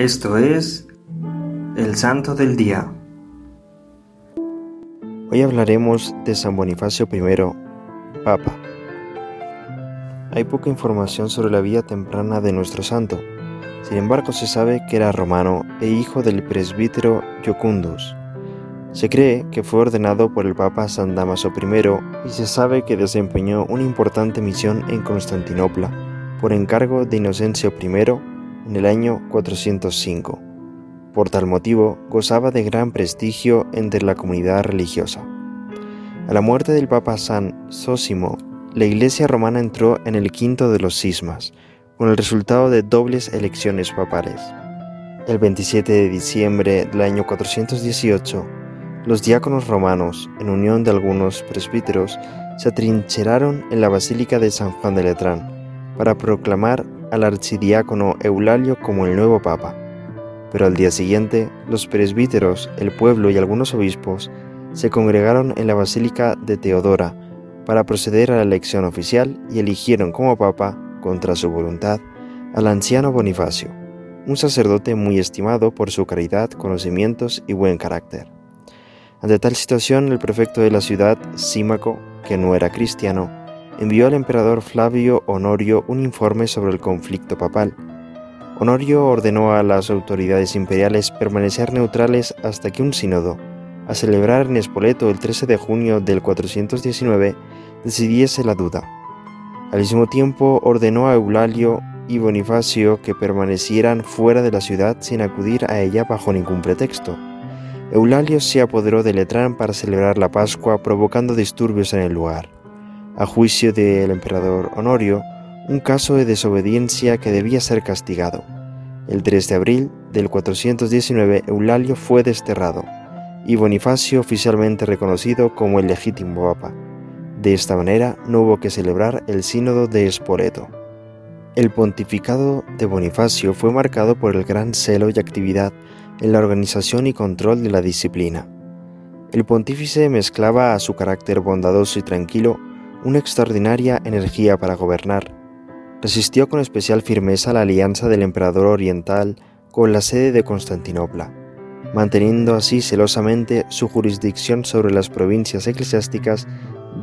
Esto es el Santo del Día. Hoy hablaremos de San Bonifacio I, Papa. Hay poca información sobre la vida temprana de nuestro santo. Sin embargo, se sabe que era romano e hijo del presbítero Jocundus. Se cree que fue ordenado por el Papa San Damaso I y se sabe que desempeñó una importante misión en Constantinopla por encargo de Inocencio I en el año 405. Por tal motivo, gozaba de gran prestigio entre la comunidad religiosa. A la muerte del Papa San Sósimo, la Iglesia romana entró en el quinto de los cismas, con el resultado de dobles elecciones papales. El 27 de diciembre del año 418, los diáconos romanos, en unión de algunos presbíteros, se atrincheraron en la Basílica de San Juan de Letrán para proclamar al archidiácono Eulalio como el nuevo papa. Pero al día siguiente, los presbíteros, el pueblo y algunos obispos se congregaron en la Basílica de Teodora para proceder a la elección oficial y eligieron como papa, contra su voluntad, al anciano Bonifacio, un sacerdote muy estimado por su caridad, conocimientos y buen carácter. Ante tal situación, el prefecto de la ciudad, Símaco, que no era cristiano, envió al emperador Flavio Honorio un informe sobre el conflicto papal. Honorio ordenó a las autoridades imperiales permanecer neutrales hasta que un sínodo, a celebrar en Espoleto el 13 de junio del 419, decidiese la duda. Al mismo tiempo ordenó a Eulalio y Bonifacio que permanecieran fuera de la ciudad sin acudir a ella bajo ningún pretexto. Eulalio se apoderó de Letrán para celebrar la Pascua provocando disturbios en el lugar a juicio del emperador Honorio, un caso de desobediencia que debía ser castigado. El 3 de abril del 419 Eulalio fue desterrado y Bonifacio oficialmente reconocido como el legítimo papa. De esta manera no hubo que celebrar el sínodo de Spoleto. El pontificado de Bonifacio fue marcado por el gran celo y actividad en la organización y control de la disciplina. El pontífice mezclaba a su carácter bondadoso y tranquilo una extraordinaria energía para gobernar. Resistió con especial firmeza la alianza del emperador oriental con la sede de Constantinopla, manteniendo así celosamente su jurisdicción sobre las provincias eclesiásticas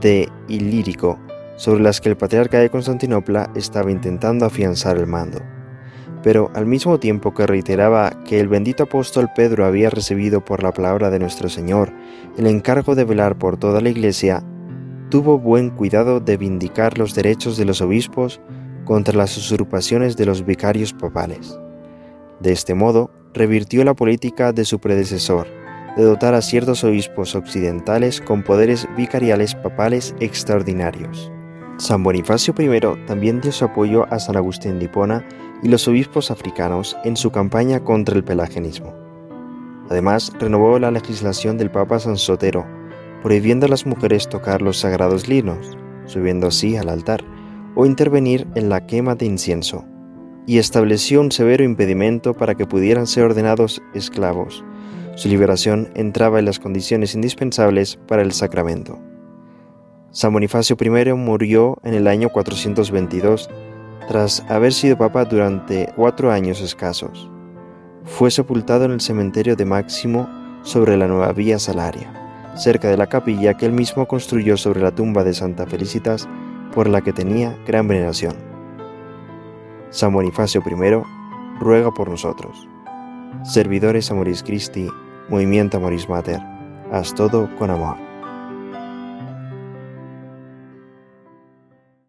de Ilírico, sobre las que el patriarca de Constantinopla estaba intentando afianzar el mando. Pero al mismo tiempo que reiteraba que el bendito apóstol Pedro había recibido por la palabra de nuestro Señor el encargo de velar por toda la Iglesia, tuvo buen cuidado de vindicar los derechos de los obispos contra las usurpaciones de los vicarios papales. De este modo, revirtió la política de su predecesor, de dotar a ciertos obispos occidentales con poderes vicariales papales extraordinarios. San Bonifacio I también dio su apoyo a San Agustín de Hipona y los obispos africanos en su campaña contra el pelagianismo. Además, renovó la legislación del Papa San Sotero prohibiendo a las mujeres tocar los sagrados linos, subiendo así al altar, o intervenir en la quema de incienso, y estableció un severo impedimento para que pudieran ser ordenados esclavos. Su liberación entraba en las condiciones indispensables para el sacramento. San Bonifacio I murió en el año 422, tras haber sido papa durante cuatro años escasos. Fue sepultado en el cementerio de Máximo sobre la Nueva Vía Salaria cerca de la capilla que él mismo construyó sobre la tumba de Santa Felicitas, por la que tenía gran veneración. San Bonifacio I ruega por nosotros. Servidores Amoris Christi, Movimiento Amoris Mater, haz todo con amor.